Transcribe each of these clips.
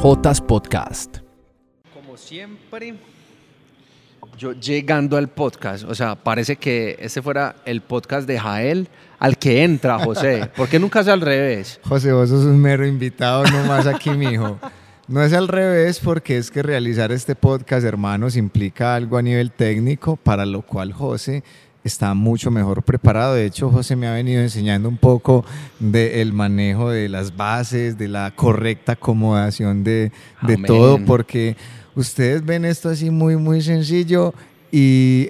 3J Podcast. Como siempre, yo llegando al podcast, o sea, parece que este fuera el podcast de Jael al que entra José. ¿Por qué nunca es al revés? José, vos sos un mero invitado nomás aquí, mijo. No es al revés porque es que realizar este podcast, hermanos, implica algo a nivel técnico, para lo cual José está mucho mejor preparado. De hecho, José me ha venido enseñando un poco del manejo de las bases, de la correcta acomodación de, de todo, porque ustedes ven esto así muy, muy sencillo y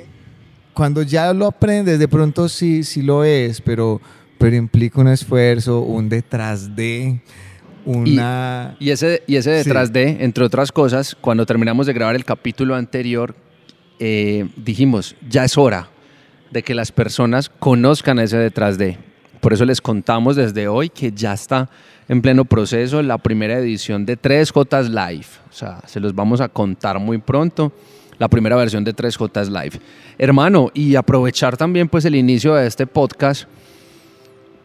cuando ya lo aprendes, de pronto sí, sí lo es, pero, pero implica un esfuerzo, un detrás de, una... Y ese, y ese detrás de, entre otras cosas, cuando terminamos de grabar el capítulo anterior, eh, dijimos, ya es hora de que las personas conozcan ese detrás de. Por eso les contamos desde hoy que ya está en pleno proceso la primera edición de 3J Live. O sea, se los vamos a contar muy pronto. La primera versión de 3J Live. Hermano, y aprovechar también pues el inicio de este podcast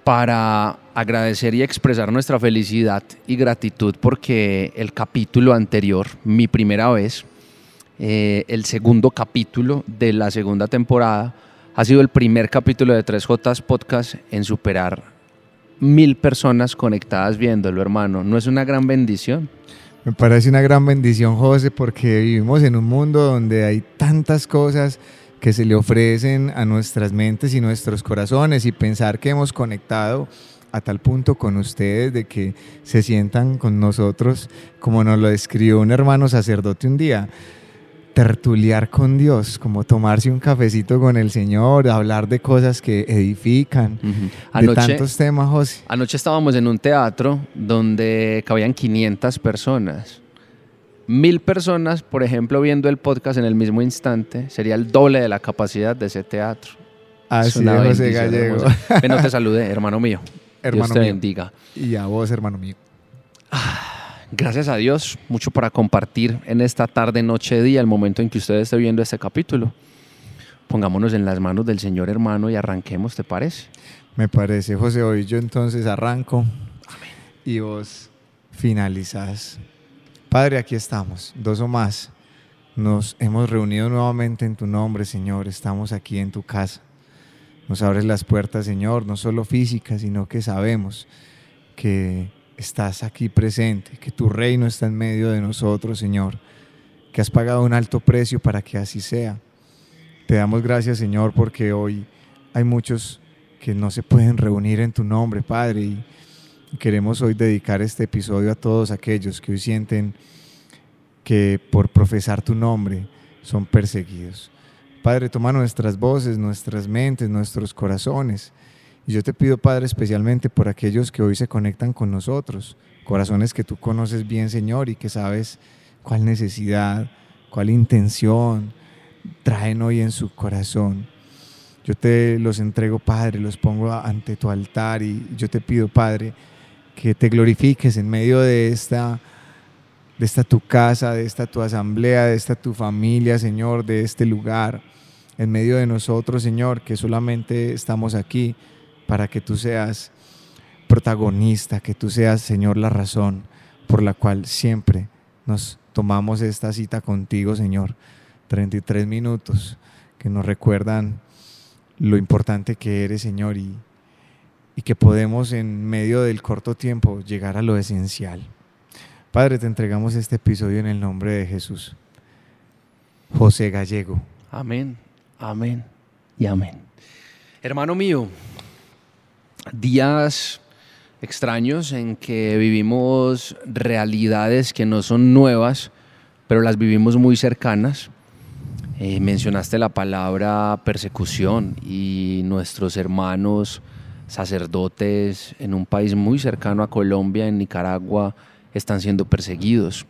para agradecer y expresar nuestra felicidad y gratitud porque el capítulo anterior, mi primera vez, eh, el segundo capítulo de la segunda temporada, ha sido el primer capítulo de 3J Podcast en superar mil personas conectadas viéndolo, hermano. ¿No es una gran bendición? Me parece una gran bendición, José, porque vivimos en un mundo donde hay tantas cosas que se le ofrecen a nuestras mentes y nuestros corazones y pensar que hemos conectado a tal punto con ustedes de que se sientan con nosotros, como nos lo describió un hermano sacerdote un día, tertuliar con Dios, como tomarse un cafecito con el Señor, hablar de cosas que edifican, de Anoche- tantos temas, José. Anoche estábamos en un teatro donde cabían 500 personas. Mil personas, por ejemplo, viendo el podcast en el mismo instante, sería el doble de la capacidad de ese teatro. Así es, José Gallego. hermosa. Ven, no te salude, hermano mío. Dios Hermano te mío. bendiga. Y a vos, hermano mío. Gracias a Dios, mucho para compartir en esta tarde, noche, día, el momento en que usted esté viendo este capítulo. Pongámonos en las manos del Señor hermano y arranquemos, ¿te parece? Me parece, José. Hoy yo entonces arranco y vos finalizás. Padre, aquí estamos, dos o más. Nos hemos reunido nuevamente en tu nombre, Señor. Estamos aquí en tu casa. Nos abres las puertas, Señor, no solo físicas, sino que sabemos que estás aquí presente, que tu reino está en medio de nosotros, Señor, que has pagado un alto precio para que así sea. Te damos gracias, Señor, porque hoy hay muchos que no se pueden reunir en tu nombre, Padre, y queremos hoy dedicar este episodio a todos aquellos que hoy sienten que por profesar tu nombre son perseguidos. Padre, toma nuestras voces, nuestras mentes, nuestros corazones. Y yo te pido, Padre, especialmente por aquellos que hoy se conectan con nosotros, corazones que tú conoces bien, Señor, y que sabes cuál necesidad, cuál intención traen hoy en su corazón. Yo te los entrego, Padre, los pongo ante tu altar y yo te pido, Padre, que te glorifiques en medio de esta de esta tu casa, de esta tu asamblea, de esta tu familia, Señor, de este lugar, en medio de nosotros, Señor, que solamente estamos aquí para que tú seas protagonista, que tú seas, Señor, la razón por la cual siempre nos tomamos esta cita contigo, Señor. 33 minutos que nos recuerdan lo importante que eres, Señor, y, y que podemos en medio del corto tiempo llegar a lo esencial. Padre, te entregamos este episodio en el nombre de Jesús. José Gallego. Amén, amén y amén. Hermano mío, días extraños en que vivimos realidades que no son nuevas, pero las vivimos muy cercanas. Eh, mencionaste la palabra persecución y nuestros hermanos sacerdotes en un país muy cercano a Colombia, en Nicaragua, están siendo perseguidos,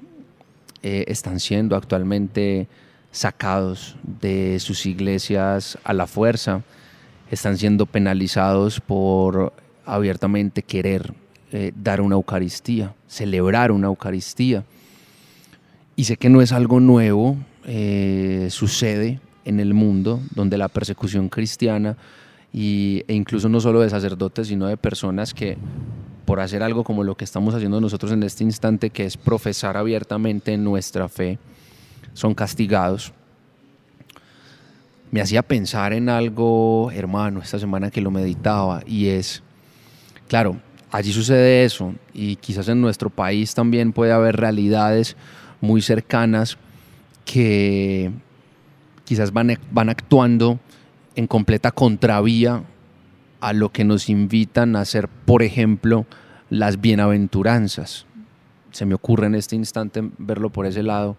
eh, están siendo actualmente sacados de sus iglesias a la fuerza, están siendo penalizados por abiertamente querer eh, dar una Eucaristía, celebrar una Eucaristía. Y sé que no es algo nuevo, eh, sucede en el mundo donde la persecución cristiana y, e incluso no solo de sacerdotes, sino de personas que por hacer algo como lo que estamos haciendo nosotros en este instante, que es profesar abiertamente nuestra fe, son castigados. Me hacía pensar en algo, hermano, esta semana que lo meditaba, y es, claro, allí sucede eso, y quizás en nuestro país también puede haber realidades muy cercanas que quizás van, van actuando en completa contravía a lo que nos invitan a hacer, por ejemplo, las bienaventuranzas. Se me ocurre en este instante verlo por ese lado.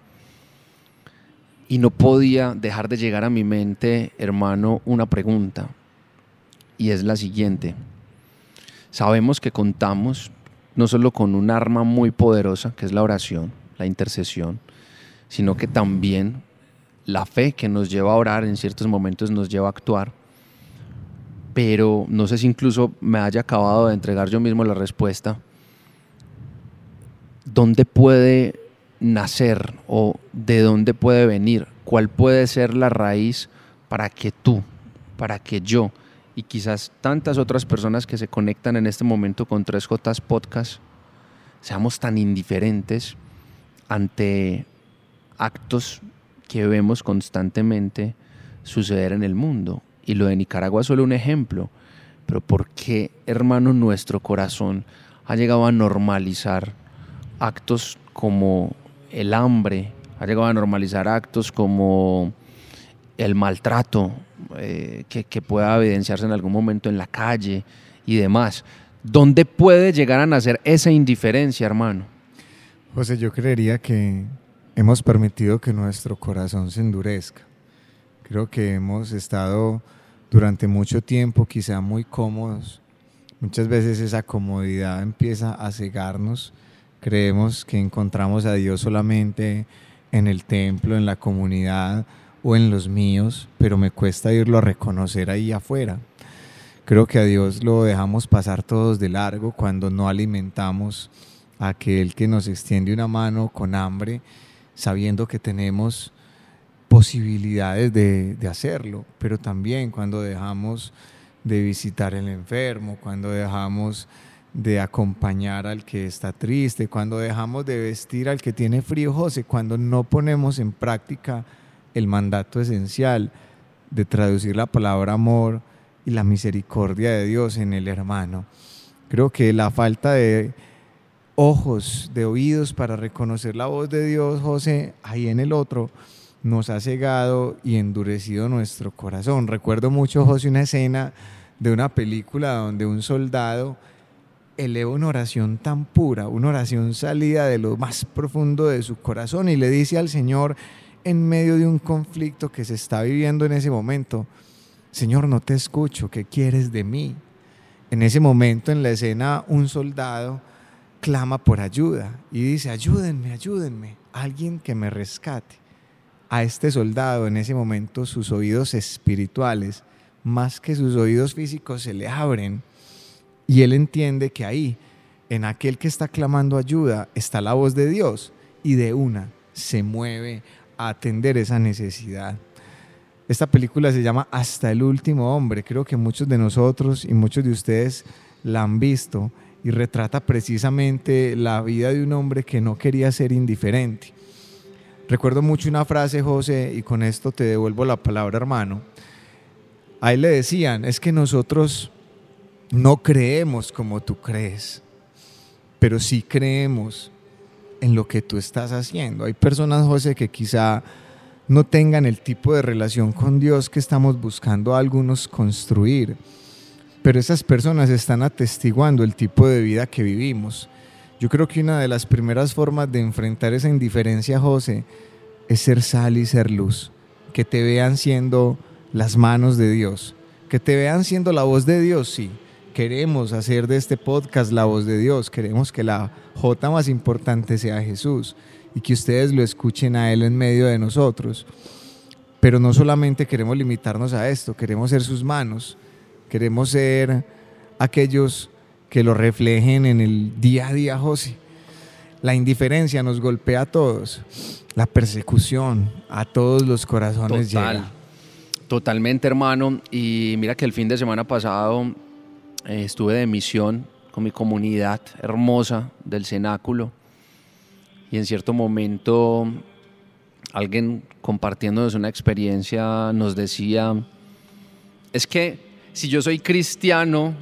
Y no podía dejar de llegar a mi mente, hermano, una pregunta. Y es la siguiente. Sabemos que contamos no solo con un arma muy poderosa, que es la oración, la intercesión, sino que también la fe que nos lleva a orar en ciertos momentos nos lleva a actuar. Pero no sé si incluso me haya acabado de entregar yo mismo la respuesta. ¿Dónde puede nacer o de dónde puede venir? ¿Cuál puede ser la raíz para que tú, para que yo y quizás tantas otras personas que se conectan en este momento con 3J Podcast seamos tan indiferentes ante actos que vemos constantemente suceder en el mundo. Y lo de Nicaragua es solo un ejemplo. Pero ¿por qué, hermano, nuestro corazón ha llegado a normalizar actos como el hambre, ha llegado a normalizar actos como el maltrato eh, que, que, pueda evidenciarse en algún momento en la calle y demás? ¿Dónde puede llegar a nacer esa indiferencia, hermano? José, yo creería que hemos permitido que nuestro corazón se endurezca. Creo que hemos estado durante mucho tiempo quizá muy cómodos. Muchas veces esa comodidad empieza a cegarnos. Creemos que encontramos a Dios solamente en el templo, en la comunidad o en los míos, pero me cuesta irlo a reconocer ahí afuera. Creo que a Dios lo dejamos pasar todos de largo cuando no alimentamos a aquel que nos extiende una mano con hambre sabiendo que tenemos posibilidades de, hacerlo, pero también cuando dejamos de visitar al enfermo, cuando dejamos de acompañar al que está triste, cuando dejamos de vestir al que tiene frío, José, cuando no ponemos en práctica el mandato esencial de traducir la palabra amor y la misericordia de Dios en el hermano. Creo que la falta de ojos, de oídos para reconocer la voz de Dios, José, ahí en el otro, nos ha cegado y endurecido nuestro corazón. Recuerdo mucho, José, una escena de una película donde un soldado eleva una oración tan pura, una oración salida de lo más profundo de su corazón y le dice al Señor en medio de un conflicto que se está viviendo en ese momento, Señor, no te escucho, ¿qué quieres de mí? En ese momento en la escena un soldado clama por ayuda y dice, ayúdenme, ayúdenme, alguien que me rescate. A este soldado en ese momento sus oídos espirituales, más que sus oídos físicos, se le abren y él entiende que ahí, en aquel que está clamando ayuda, está la voz de Dios y de una se mueve a atender esa necesidad. Esta película se llama Hasta el último hombre. Creo que muchos de nosotros y muchos de ustedes la han visto y retrata precisamente la vida de un hombre que no quería ser indiferente. Recuerdo mucho una frase, José, y con esto te devuelvo la palabra, hermano. Ahí le decían, es que nosotros no creemos como tú crees, pero sí creemos en lo que tú estás haciendo. Hay personas, José, que quizá no tengan el tipo de relación con Dios que estamos buscando algunos construir pero esas personas están atestiguando el tipo de vida que vivimos. Yo creo que una de las primeras formas de enfrentar esa indiferencia, José, es ser sal y ser luz. Que te vean siendo las manos de Dios. Que te vean siendo la voz de Dios, sí. Queremos hacer de este podcast la voz de Dios. Queremos que la J más importante sea Jesús y que ustedes lo escuchen a Él en medio de nosotros. Pero no solamente queremos limitarnos a esto, queremos ser sus manos Queremos ser aquellos que lo reflejen en el día a día, José. La indiferencia nos golpea a todos. La persecución a todos los corazones llega. Totalmente, hermano. Y mira que el fin de semana pasado eh, estuve de misión con mi comunidad hermosa del cenáculo. Y en cierto momento alguien compartiéndonos una experiencia nos decía, es que si yo soy cristiano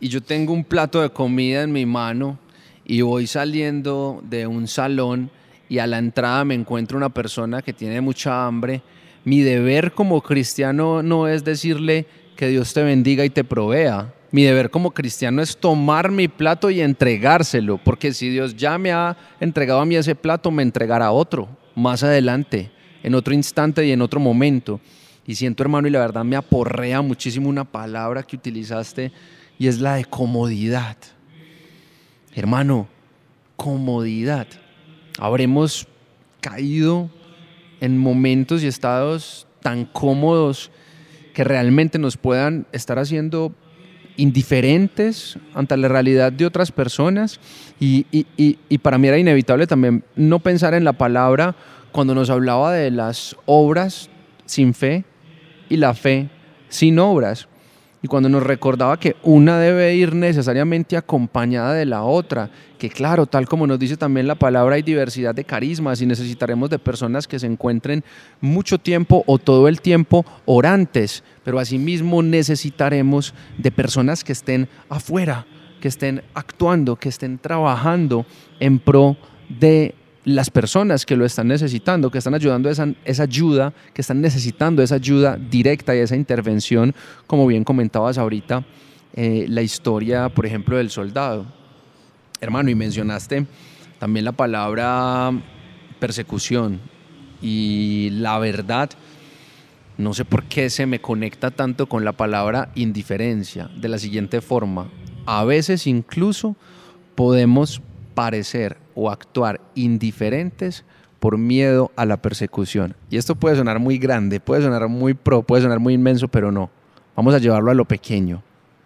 y yo tengo un plato de comida en mi mano y voy saliendo de un salón y a la entrada me encuentro una persona que tiene mucha hambre, mi deber como cristiano no es decirle que Dios te bendiga y te provea. Mi deber como cristiano es tomar mi plato y entregárselo, porque si Dios ya me ha entregado a mí ese plato, me entregará otro más adelante, en otro instante y en otro momento. Y siento, hermano, y la verdad me aporrea muchísimo una palabra que utilizaste y es la de comodidad. Hermano, comodidad habremos caído en momentos y estados tan cómodos que realmente nos puedan estar haciendo indiferentes ante la realidad de otras personas y, y, para mí era inevitable también no pensar en la palabra cuando nos hablaba de las obras sin fe y la fe sin obras y cuando nos recordaba que una debe ir necesariamente acompañada de la otra, que claro, tal como nos dice también la palabra, hay diversidad de carismas y necesitaremos de personas que se encuentren mucho tiempo o todo el tiempo orantes, pero asimismo necesitaremos de personas que estén afuera, que estén actuando, que estén trabajando en pro de las personas que lo están necesitando, que están ayudando esa, esa ayuda, que están necesitando esa ayuda directa y esa intervención, como bien comentabas ahorita, eh, la historia, por ejemplo, del soldado. Hermano, y mencionaste también la palabra persecución y la verdad, no sé por qué se me conecta tanto con la palabra indiferencia, de la siguiente forma, a veces incluso podemos parecer o actuar indiferentes por miedo a la persecución. Y esto puede sonar muy grande, puede sonar muy pro, puede sonar muy inmenso, pero no. Vamos a llevarlo a lo pequeño.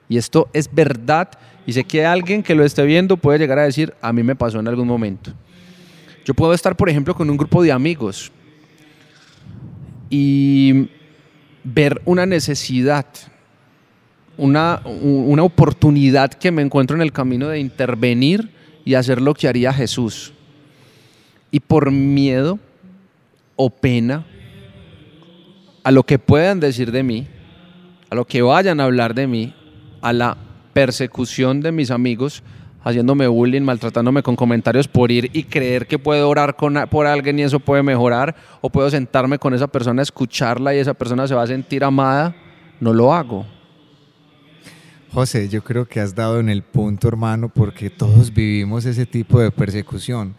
Y esto es verdad y sé que alguien que lo esté viendo puede llegar a decir, a mí me pasó en algún momento. Yo puedo estar, por ejemplo, con un grupo de amigos y ver una necesidad, una, una oportunidad que me encuentro en el camino de intervenir y hacer lo que haría Jesús. Y por miedo o pena a lo que puedan decir de mí, a lo que vayan a hablar de mí, a la persecución de mis amigos, haciéndome bullying, maltratándome con comentarios por ir y creer que puedo orar con, por alguien y eso puede mejorar, o puedo sentarme con esa persona, escucharla y esa persona se va a sentir amada, no lo hago. José, yo creo que has dado en el punto, hermano, porque todos vivimos ese tipo de persecución.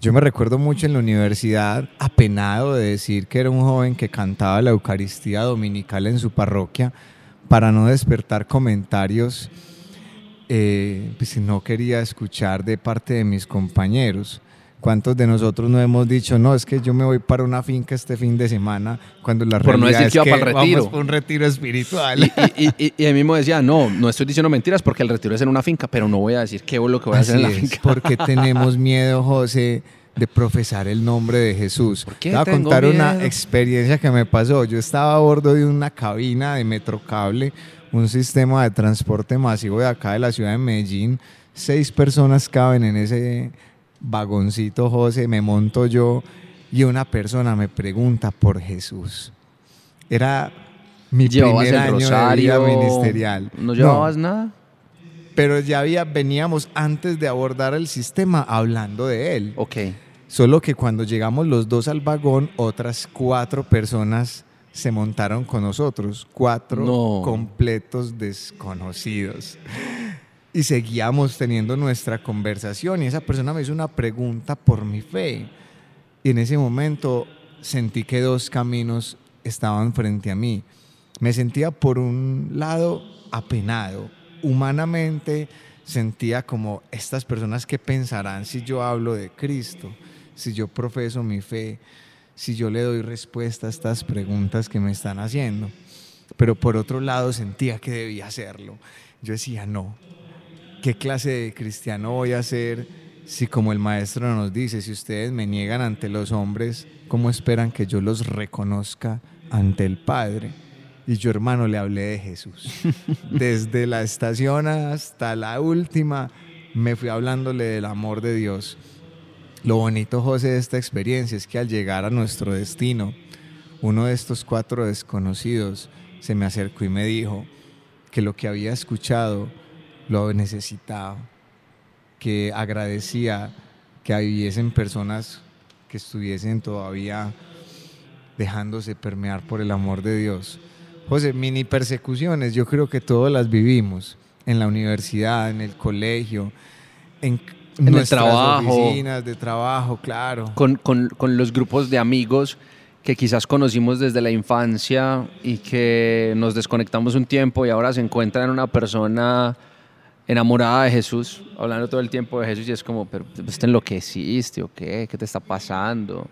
Yo me recuerdo mucho en la universidad, apenado de decir que era un joven que cantaba la Eucaristía Dominical en su parroquia para no despertar comentarios eh, pues, no quería escuchar de parte de mis compañeros. ¿Cuántos de nosotros no hemos dicho, no, es que yo me voy para una finca este fin de semana cuando la Por realidad no decir que, es para el retiro. vamos para un retiro espiritual? Y, y, y, él mismo decía, no, no estoy diciendo mentiras porque el retiro es en una finca, pero no voy a decir qué es lo que voy a hacer en la finca. Porque tenemos miedo, José, de profesar el nombre de Jesús. ¿Por qué Te voy a contar una experiencia que me pasó. Yo estaba a bordo de una cabina de Metrocable, un sistema de transporte masivo de acá de la ciudad de Medellín. Seis personas caben en ese vagoncito, José, me monto yo y una persona me pregunta por Jesús. Era mi ¿Llevabas primer año rosario? de vida ministerial. ¿No llevabas nada? Pero ya había, veníamos antes de abordar el sistema hablando de él. Ok. Solo que cuando llegamos los dos al vagón, otras cuatro personas se montaron con nosotros. Cuatro No. completos desconocidos. Y seguíamos teniendo nuestra conversación y esa persona me hizo una pregunta por mi fe. Y en ese momento sentí que dos caminos estaban frente a mí. Me sentía por un lado apenado. Humanamente sentía como estas personas que pensarán si yo hablo de Cristo, si yo profeso mi fe, si yo le doy respuesta a estas preguntas que me están haciendo. Pero por otro lado sentía que debía hacerlo. Yo decía, no, ¿qué clase de cristiano voy a ser si como el maestro nos dice, si ustedes me niegan ante los hombres, ¿cómo esperan que yo los reconozca ante el Padre? Y yo, hermano, le hablé de Jesús. Desde la estación hasta la última, me fui hablándole del amor de Dios. Lo bonito, José, de esta experiencia es que al llegar a nuestro destino, uno de estos cuatro desconocidos se me acercó y me dijo que lo que había escuchado lo necesitaba, que agradecía que hubiesen personas que estuviesen todavía dejándose permear por el amor de Dios. José, mini persecuciones, yo creo que todas las vivimos en la universidad, en el colegio, en, el trabajo. oficinas de trabajo, claro. Con, con, con los grupos de amigos que quizás conocimos desde la infancia y que nos desconectamos un tiempo y ahora se encuentran en una persona enamorada de Jesús, hablando todo el tiempo de Jesús y es como, pero pues, ¿te enloqueciste o qué? ¿Qué te está pasando?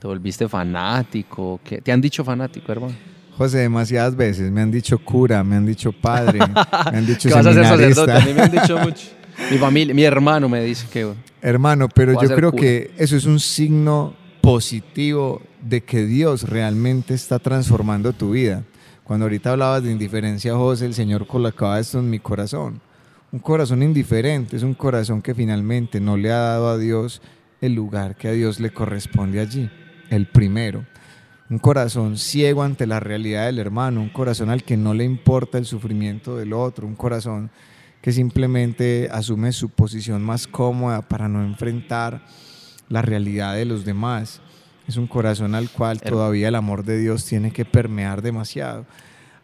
¿Te volviste fanático? ¿Qué? ¿Te han dicho fanático, hermano? José, demasiadas veces me han dicho cura, me han dicho padre, me han dicho ¿Qué vas a ser sacerdote? A mí me han dicho mucho. Mi familia, mi hermano me dice que... Hermano, pero yo creo que eso es un signo positivo de que Dios realmente está transformando tu vida. Cuando ahorita hablabas de indiferencia, José, el Señor colocaba esto en mi corazón. Un corazón indiferente es un corazón que finalmente no le ha dado a Dios el lugar que a Dios le corresponde allí, el primero. Un corazón ciego ante la realidad del hermano, un corazón al que no le importa el sufrimiento del otro, un corazón que simplemente asume su posición más cómoda para no enfrentar la realidad de los demás. Es un corazón al cual todavía el amor de Dios tiene que permear demasiado.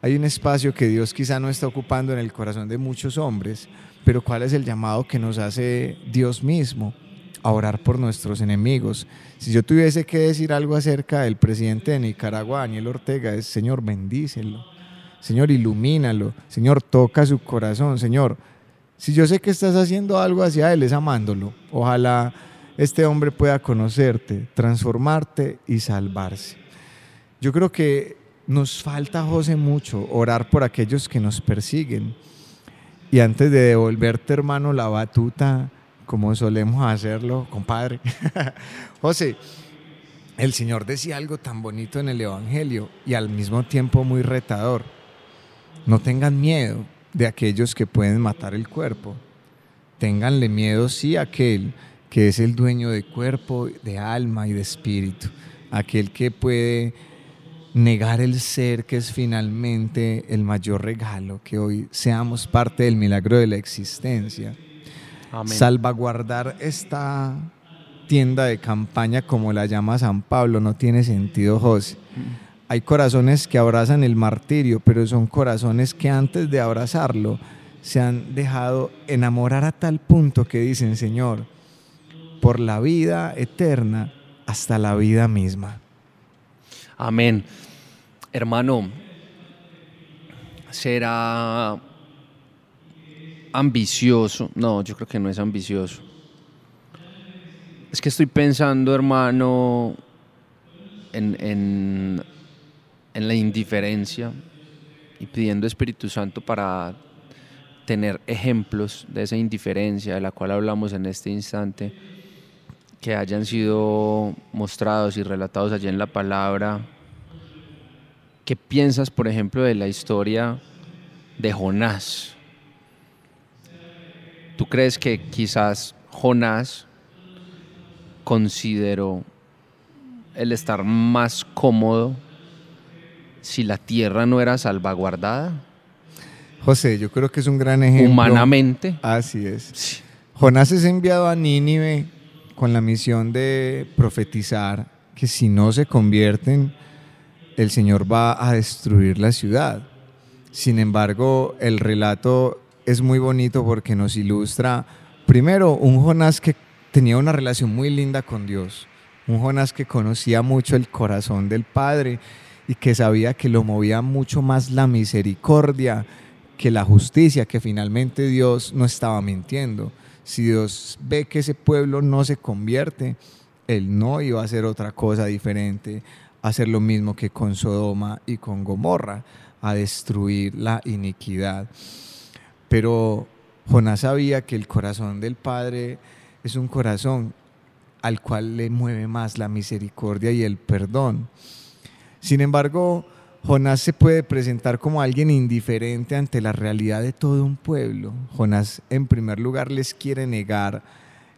Hay un espacio que Dios quizá no está ocupando en el corazón de muchos hombres, pero ¿cuál es el llamado que nos hace Dios mismo? A orar por nuestros enemigos. Si yo tuviese que decir algo acerca del presidente de Nicaragua, Daniel Ortega, es Señor, bendícelo. Señor, ilumínalo. Señor, toca su corazón. Señor, si yo sé que estás haciendo algo hacia él, es amándolo. Ojalá este hombre pueda conocerte, transformarte y salvarse. Yo creo que nos falta, José, mucho orar por aquellos que nos persiguen. Y antes de devolverte, hermano, la batuta, como solemos hacerlo, compadre. José, el Señor decía algo tan bonito en el Evangelio y al mismo tiempo muy retador. No tengan miedo de aquellos que pueden matar el cuerpo. Ténganle miedo sí a aquel que es el dueño de cuerpo, de alma y de espíritu, aquel que puede negar el ser que es finalmente el mayor regalo, que hoy seamos parte del milagro de la existencia. Salvaguardar esta tienda de campaña como la llama San Pablo no tiene sentido, José. Hay corazones que abrazan el martirio, pero son corazones que antes de abrazarlo se han dejado enamorar a tal punto que dicen, Señor, por la vida eterna hasta la vida misma. Amén. Hermano, será ambicioso. No, yo creo que no es ambicioso. Es que estoy pensando, hermano, en, en, en la indiferencia y pidiendo Espíritu Santo para tener ejemplos de esa indiferencia de la cual hablamos en este instante que hayan sido mostrados y relatados allí en la palabra. ¿Qué piensas, por ejemplo, de la historia de Jonás? ¿Tú crees que quizás Jonás consideró el estar más cómodo si la tierra no era salvaguardada? José, yo creo que es un gran ejemplo. Humanamente. Así es. Jonás es enviado a Nínive con la misión de profetizar que si no se convierten, el Señor va a destruir la ciudad. Sin embargo, el relato es muy bonito porque nos ilustra, primero, un Jonás que tenía una relación muy linda con Dios, un Jonás que conocía mucho el corazón del Padre y que sabía que lo movía mucho más la misericordia que la justicia, que finalmente Dios no estaba mintiendo si Dios ve que ese pueblo no se convierte, Él no iba a hacer otra cosa diferente, hacer lo mismo que con Sodoma y con Gomorra, a destruir la iniquidad. Pero Jonás sabía que el corazón del Padre es un corazón al cual le mueve más la misericordia y el perdón. Sin embargo, Jonás se puede presentar como alguien indiferente ante la realidad de todo un pueblo. Jonás, en primer lugar, les quiere negar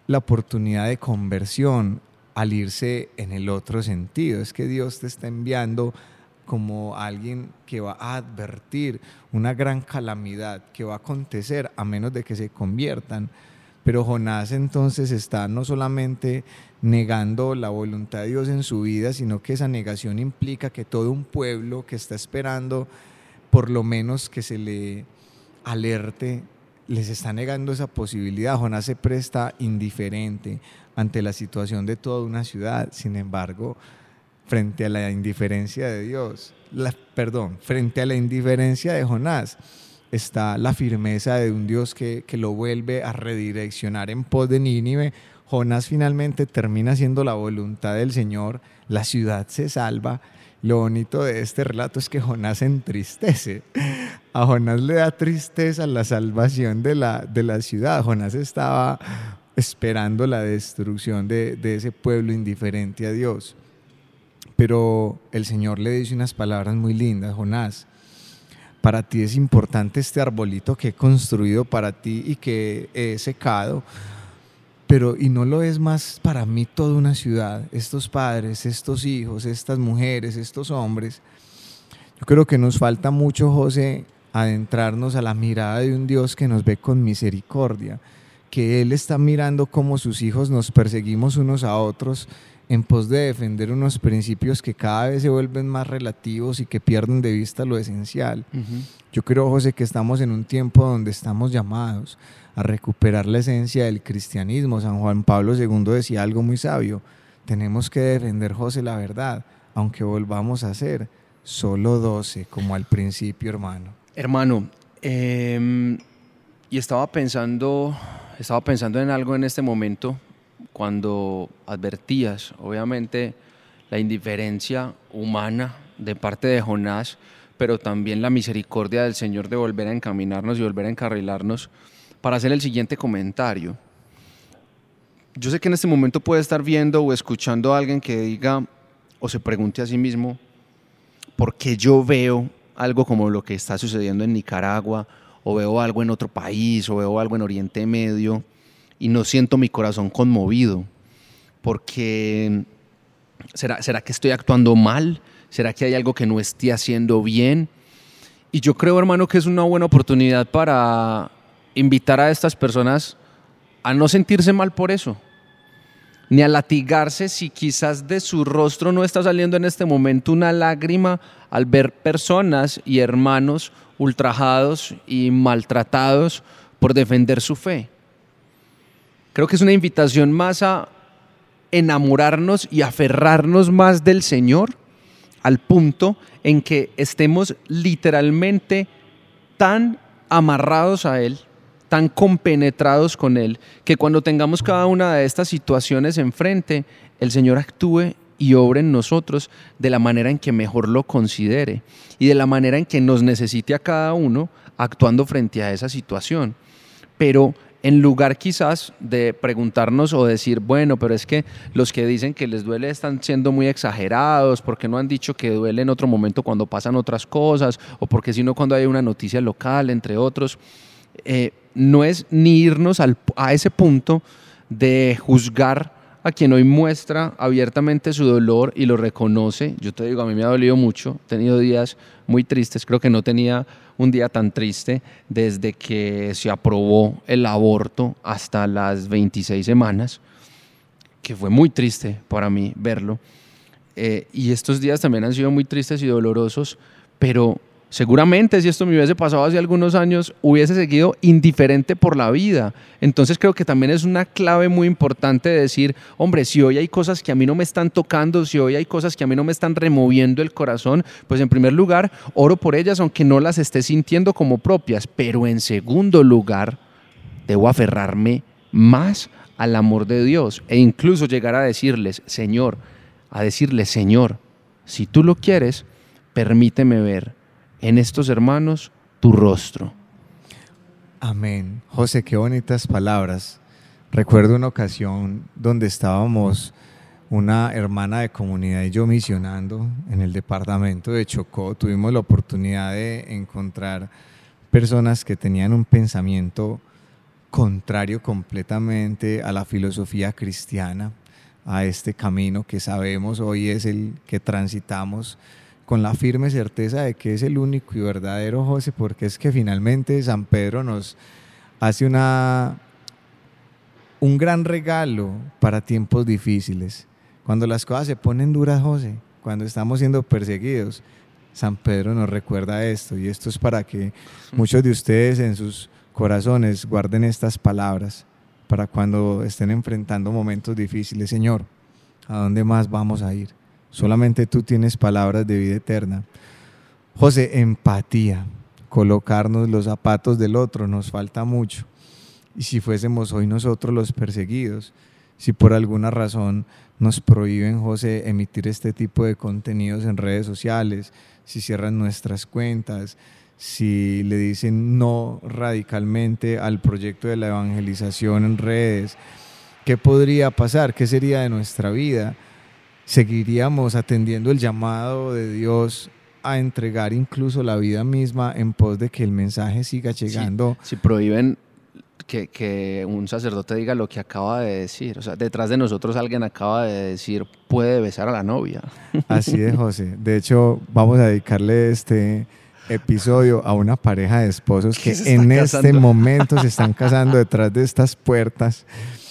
la oportunidad de conversión al irse en el otro sentido. Es que Dios te está enviando como alguien que va a advertir una gran calamidad que va a acontecer a menos de que se conviertan. Pero Jonás entonces está no solamente negando la voluntad de Dios en su vida, sino que esa negación implica que todo un pueblo que está esperando por lo menos que se le alerte, les está negando esa posibilidad. Jonás se presta indiferente ante la situación de toda una ciudad. Sin embargo, frente a la indiferencia de Dios, perdón, frente a la indiferencia de Jonás, está la firmeza de un Dios que, que lo vuelve a redireccionar en pos de Nínive. Jonás finalmente termina siendo la voluntad del Señor, la ciudad se salva. Lo bonito de este relato es que Jonás entristece. A Jonás le da tristeza la salvación de la, de la ciudad. Jonás estaba esperando la destrucción de, de ese pueblo indiferente a Dios. Pero el Señor le dice unas palabras muy lindas, Jonás. Para ti es importante este arbolito que he construido para ti y que he secado, pero y no lo es más para mí toda una ciudad, estos padres, estos hijos, estas mujeres, estos hombres. Yo creo que nos falta mucho, José, adentrarnos a la mirada de un Dios que nos ve con misericordia, que Él está mirando cómo sus hijos nos perseguimos unos a otros en pos de defender unos principios que cada vez se vuelven más relativos y que pierden de vista lo esencial. Yo creo, José, que estamos en un tiempo donde estamos llamados a recuperar la esencia del cristianismo. San Juan Pablo II decía algo muy sabio. Tenemos que defender, José, la verdad, aunque volvamos a ser solo doce, como al principio, hermano. Hermano, em, y estaba pensando, estaba pensando en algo en este momento cuando advertías, obviamente, la indiferencia humana de parte de Jonás, pero también la misericordia del Señor de volver a encaminarnos y volver a encarrilarnos, para hacer el siguiente comentario. Yo sé que en este momento puede estar viendo o escuchando a alguien que diga o se pregunte a sí mismo, ¿por qué yo veo algo como lo que está sucediendo en Nicaragua, o veo algo en otro país, o veo algo en Oriente Medio? Y no siento mi corazón conmovido, porque ¿será, ¿será que estoy actuando mal? ¿Será que hay algo que no esté haciendo bien? Y yo creo, hermano, que es una buena oportunidad para invitar a estas personas a no sentirse mal por eso, ni a latigarse si quizás de su rostro no está saliendo en este momento una lágrima al ver personas y hermanos ultrajados y maltratados por defender su fe. Creo que es una invitación más a enamorarnos y aferrarnos más del Señor al punto en que estemos literalmente tan amarrados a Él, tan compenetrados con Él, que cuando tengamos cada una de estas situaciones enfrente, el Señor actúe y obre en nosotros de la manera en que mejor lo considere y de la manera en que nos necesite a cada uno actuando frente a esa situación. Pero en lugar quizás de preguntarnos o decir, bueno, pero es que los que dicen que les duele están siendo muy exagerados, porque no han dicho que duele en otro momento cuando pasan otras cosas, o porque si no cuando hay una noticia local, entre otros. Eh, no es ni irnos a ese punto de juzgar a quien hoy muestra abiertamente su dolor y lo reconoce. Yo te digo, a mí me ha dolido mucho, he tenido días muy tristes, creo que no tenía un día tan triste desde que se aprobó el aborto hasta las 26 semanas, que fue muy triste para mí verlo. Eh, y estos días también han sido muy tristes y dolorosos, pero Seguramente si esto me hubiese pasado hace algunos años, hubiese seguido indiferente por la vida. Entonces creo que también es una clave muy importante de decir, hombre, si hoy hay cosas que a mí no me están tocando, si hoy hay cosas que a mí no me están removiendo el corazón, pues en primer lugar, oro por ellas aunque no las esté sintiendo como propias. Pero en segundo lugar, debo aferrarme más al amor de Dios e incluso llegar a decirles, Señor, a decirles, Señor, si tú lo quieres, permíteme ver en estos hermanos tu rostro. Amén. José, qué bonitas palabras. Recuerdo una ocasión donde estábamos una hermana de comunidad y yo misionando en el departamento de Chocó, tuvimos la oportunidad de encontrar personas que tenían un pensamiento contrario completamente a la filosofía cristiana, a este camino que sabemos hoy es el que transitamos con la firme certeza de que es el único y verdadero José, porque es que finalmente San Pedro nos hace una, un gran regalo para tiempos difíciles. Cuando las cosas se ponen duras, José, cuando estamos siendo perseguidos, San Pedro nos recuerda esto y esto es para que muchos de ustedes en sus corazones guarden estas palabras para cuando estén enfrentando momentos difíciles. Señor, ¿a dónde más vamos a ir? Solamente tú tienes palabras de vida eterna. José, empatía, colocarnos los zapatos del otro, nos falta mucho. Y si fuésemos hoy nosotros los perseguidos, si por alguna razón nos prohíben, José, emitir este tipo de contenidos en redes sociales, si cierran nuestras cuentas, si le dicen no radicalmente al proyecto de la evangelización en redes, ¿qué podría pasar? ¿Qué sería de nuestra vida? ¿Seguiríamos atendiendo el llamado de Dios a entregar incluso la vida misma en pos de que el mensaje siga llegando? si prohíben que, que, un sacerdote diga lo que acaba de decir. O sea, detrás de nosotros alguien acaba de decir, puede besar a la novia. Así es, José. De hecho, vamos a dedicarle este episodio a una pareja de esposos que en este momento se están casando detrás de estas puertas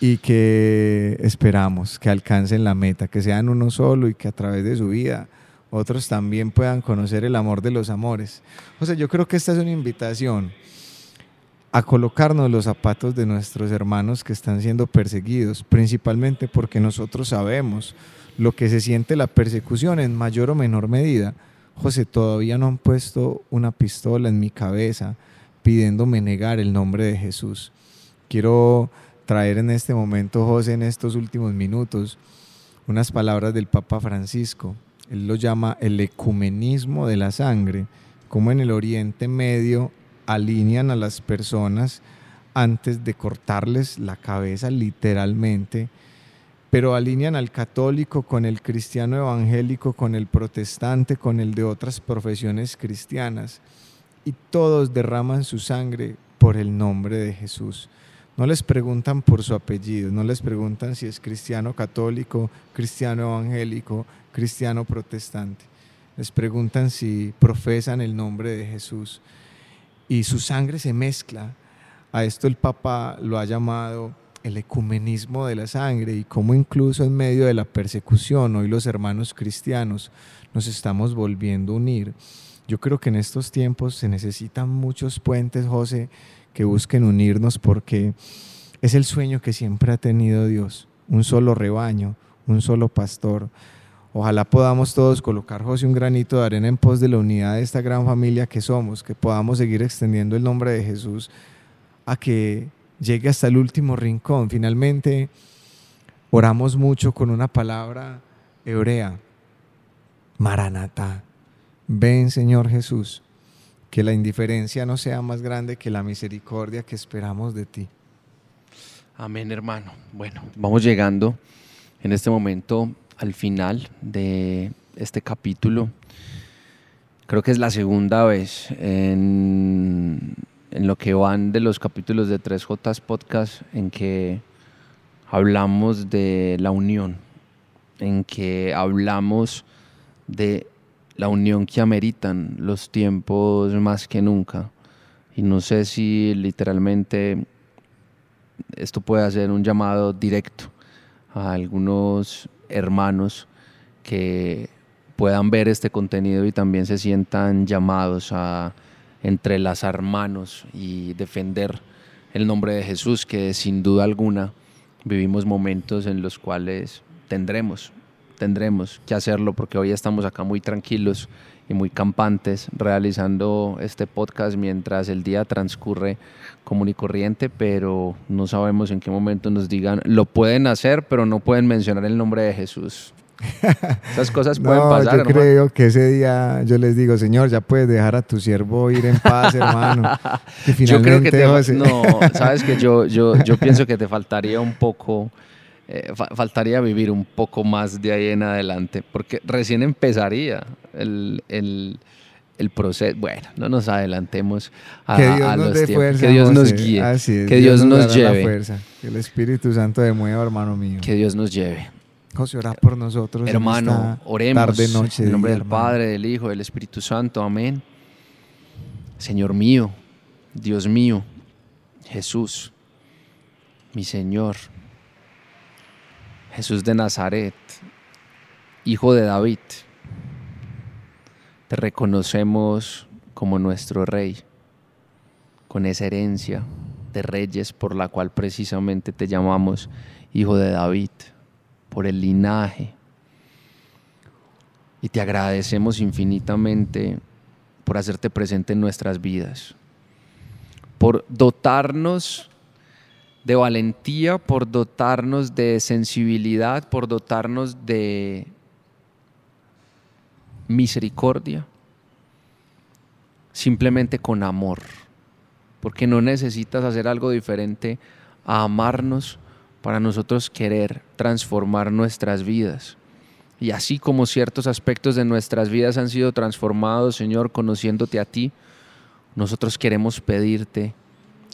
y que esperamos que alcancen la meta, que sean uno solo y que a través de su vida otros también puedan conocer el amor de los amores. O yo creo que esta es una invitación a colocarnos los zapatos de nuestros hermanos que están siendo perseguidos, principalmente porque nosotros sabemos lo que se siente la persecución en mayor o menor medida. José, todavía no han puesto una pistola en mi cabeza pidiéndome negar el nombre de Jesús. Quiero traer en este momento, José, en estos últimos minutos, unas palabras del Papa Francisco. Él lo llama el ecumenismo de la sangre, como en el Oriente Medio alinean a las personas antes de cortarles la cabeza literalmente, pero alinean al católico con el cristiano evangélico, con el protestante, con el de otras profesiones cristianas, y todos derraman su sangre por el nombre de Jesús. No les preguntan por su apellido, no les preguntan si es cristiano católico, cristiano evangélico, cristiano protestante. Les preguntan si profesan el nombre de Jesús y su sangre se mezcla. A esto el Papa lo ha llamado el ecumenismo de la sangre y cómo incluso en medio de la persecución hoy los hermanos cristianos nos estamos volviendo a unir. Yo creo que en estos tiempos se necesitan muchos puentes, José, que busquen unirnos porque es el sueño que siempre ha tenido Dios, un solo rebaño, un solo pastor. Ojalá podamos todos colocar, José, un granito de arena en pos de la unidad de esta gran familia que somos, que podamos seguir extendiendo el nombre de Jesús a que llegue hasta el último rincón. Finalmente, oramos mucho con una palabra hebrea, Maranatá. Ven, Señor Jesús, que la indiferencia no sea más grande que la misericordia que esperamos de ti. Amén, hermano. Bueno, vamos llegando en este momento al final de este capítulo. Creo que es la segunda vez en, lo que van de los capítulos de 3J Podcast en que hablamos de la unión, en que hablamos de la unión que ameritan los tiempos más que nunca. Y no sé si literalmente esto puede ser un llamado directo a algunos hermanos que puedan ver este contenido y también se sientan llamados a entrelazar manos y defender el nombre de Jesús, que sin duda alguna vivimos momentos en los cuales tendremos, tendremos que hacerlo, porque hoy estamos acá muy tranquilos y muy campantes realizando este podcast mientras el día transcurre común y corriente, pero no sabemos en qué momento nos digan, lo pueden hacer, pero no pueden mencionar el nombre de Jesús. Esas cosas pueden pasar. Yo creo que ese día yo les digo, Señor, ya puedes dejar a tu siervo ir en paz, hermano. yo creo que te, no, sabes que yo, yo, yo pienso que te faltaría un poco eh, faltaría vivir un poco más de ahí en adelante, porque recién empezaría el, proceso. Bueno, no nos adelantemos a, que Dios nos dé fuerza, que Dios nos guíe, que Dios, nos, lleve. Que el Espíritu Santo de mueva, hermano mío. Que Dios nos lleve. José, ora por nosotros. Hermano, oremos. noche, en nombre del Padre, del Hijo, del Espíritu Santo. Amén. Señor mío, Dios mío, Jesús, mi Señor, Jesús de Nazaret, Hijo de David, te reconocemos como nuestro Rey, con esa herencia de reyes por la cual precisamente te llamamos Hijo de David, por el linaje. Y te agradecemos infinitamente por hacerte presente en nuestras vidas, por dotarnos de valentía, por dotarnos de sensibilidad, por dotarnos de misericordia, simplemente con amor, porque no necesitas hacer algo diferente a amarnos para nosotros querer transformar nuestras vidas. Y así como ciertos aspectos de nuestras vidas han sido transformados, Señor, conociéndote a ti, nosotros queremos pedirte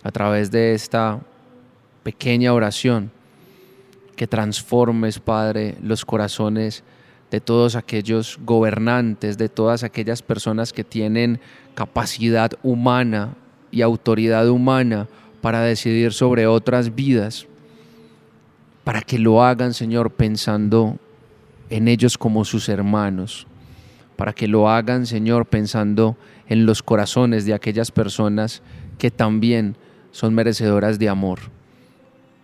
a través de esta pequeña oración que transformes, Padre, los corazones de todos aquellos gobernantes, de todas aquellas personas que tienen capacidad humana y autoridad humana para decidir sobre otras vidas, para que lo hagan, Señor, pensando en ellos como sus hermanos, para que lo hagan, Señor, pensando en los corazones de aquellas personas que también son merecedoras de amor.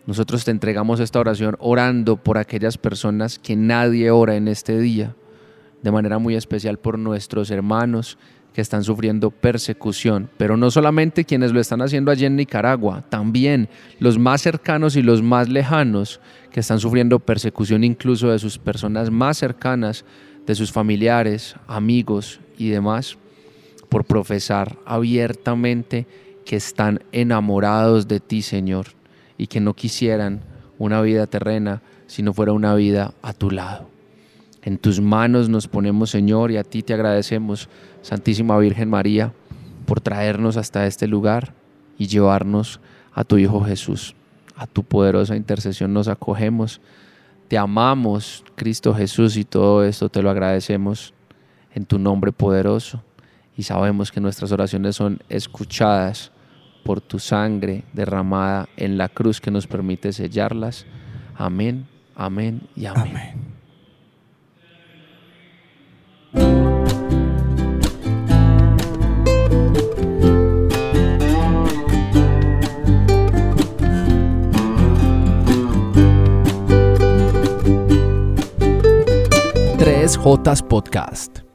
Nosotros te entregamos esta oración orando por aquellas personas que nadie ora en este día, de manera muy especial por nuestros hermanos que están sufriendo persecución, pero no solamente quienes lo están haciendo allí en Nicaragua, también los más cercanos y los más lejanos que están sufriendo persecución incluso de sus personas más cercanas, de sus familiares, amigos y demás, por profesar abiertamente que están enamorados de ti, Señor y que no quisieran una vida terrena si no fuera una vida a tu lado. En tus manos nos ponemos, Señor, y a ti te agradecemos, Santísima Virgen María, por traernos hasta este lugar y llevarnos a tu Hijo Jesús. A tu poderosa intercesión nos acogemos. Te amamos, Cristo Jesús, y todo esto te lo agradecemos en tu nombre poderoso. Y sabemos que nuestras oraciones son escuchadas por tu sangre derramada en la cruz que nos permite sellarlas. Amén, amén y amén. Tres Jotas Podcast.